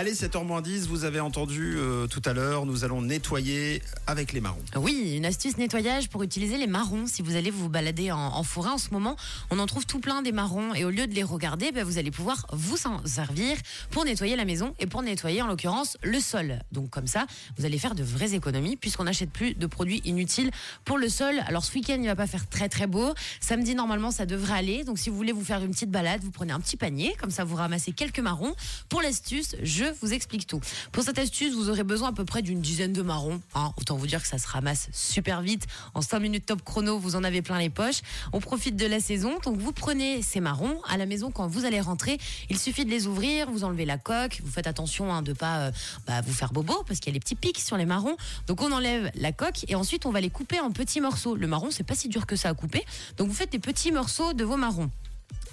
Allez, 7h10, vous avez entendu euh, tout à l'heure, nous allons nettoyer avec les marrons. Oui, une astuce nettoyage pour utiliser les marrons. Si vous allez vous balader en, forêt en ce moment, on en trouve tout plein des marrons et au lieu de les regarder, ben, vous allez pouvoir vous en servir pour nettoyer la maison et pour nettoyer en l'occurrence le sol. Donc comme ça, vous allez faire de vraies économies puisqu'on n'achète plus de produits inutiles pour le sol. Alors ce week-end, il va pas faire très très beau. Samedi, normalement, ça devrait aller. Donc si vous voulez vous faire une petite balade, vous prenez un petit panier, comme ça vous ramassez quelques marrons. Pour l'astuce, je vous explique tout. Pour cette astuce, vous aurez besoin à peu près d'une dizaine de marrons. hein. Autant vous dire que ça se ramasse super vite. En 5 minutes top chrono, vous en avez plein les poches. On profite de la saison. Donc vous prenez ces marrons à la maison quand vous allez rentrer. Il suffit de les ouvrir, vous enlevez la coque. Vous faites attention hein, de pas euh, bah, vous faire bobo parce qu'il y a les petits pics sur les marrons. Donc on enlève la coque et ensuite on va les couper en petits morceaux. Le marron, c'est pas si dur que ça à couper. Donc vous faites des petits morceaux de vos marrons.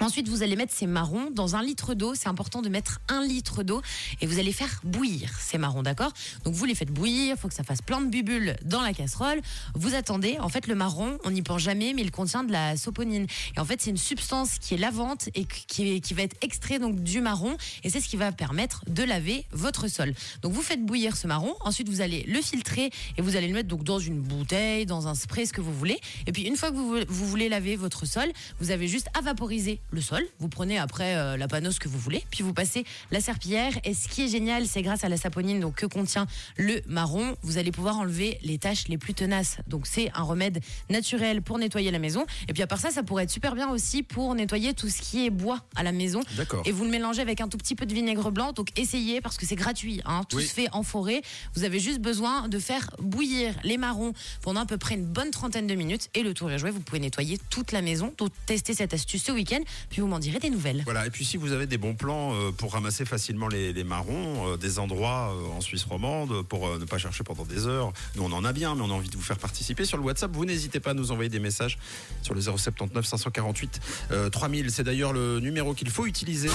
Ensuite, vous allez mettre ces marrons dans un litre d'eau. C'est important de mettre un litre d'eau et vous allez faire bouillir ces marrons, d'accord? Donc vous les faites bouillir, il faut que ça fasse plein de bulles dans la casserole. Vous attendez. En fait, le marron, on n'y pense jamais, mais il contient de la soponine. Et en fait, c'est une substance qui est lavante et qui, va être extrait donc du marron et c'est ce qui va permettre de laver votre sol. Donc vous faites bouillir ce marron. Ensuite, vous allez le filtrer et vous allez le mettre donc dans une bouteille, dans un spray, ce que vous voulez. Et puis une fois que vous voulez laver votre sol, vous avez juste à vaporiser le sol. Vous prenez après euh, la panosse que vous voulez, puis vous passez la serpillière. Et ce qui est génial, c'est grâce à la saponine donc que contient le marron, vous allez pouvoir enlever les taches les plus tenaces. Donc c'est un remède naturel pour nettoyer la maison. Et puis à part ça, ça pourrait être super bien aussi pour nettoyer tout ce qui est bois à la maison. D'accord. Et vous le mélangez avec un tout petit peu de vinaigre blanc. Donc essayez parce que c'est gratuit. Hein. Tout Oui. se fait en forêt. Vous avez juste besoin de faire bouillir les marrons pendant à peu près une bonne trentaine de minutes. Et le tour est joué. Vous pouvez nettoyer toute la maison. Donc testez cette astuce ce week-end. Puis vous m'en direz des nouvelles. Voilà, et puis si vous avez des bons plans euh, pour ramasser facilement les, marrons, euh, des endroits euh, en Suisse romande, pour ne pas chercher pendant des heures, nous on en a bien, mais on a envie de vous faire participer sur le WhatsApp, vous n'hésitez pas à nous envoyer des messages sur le 079 548 euh, 3000. C'est d'ailleurs le numéro qu'il faut utiliser.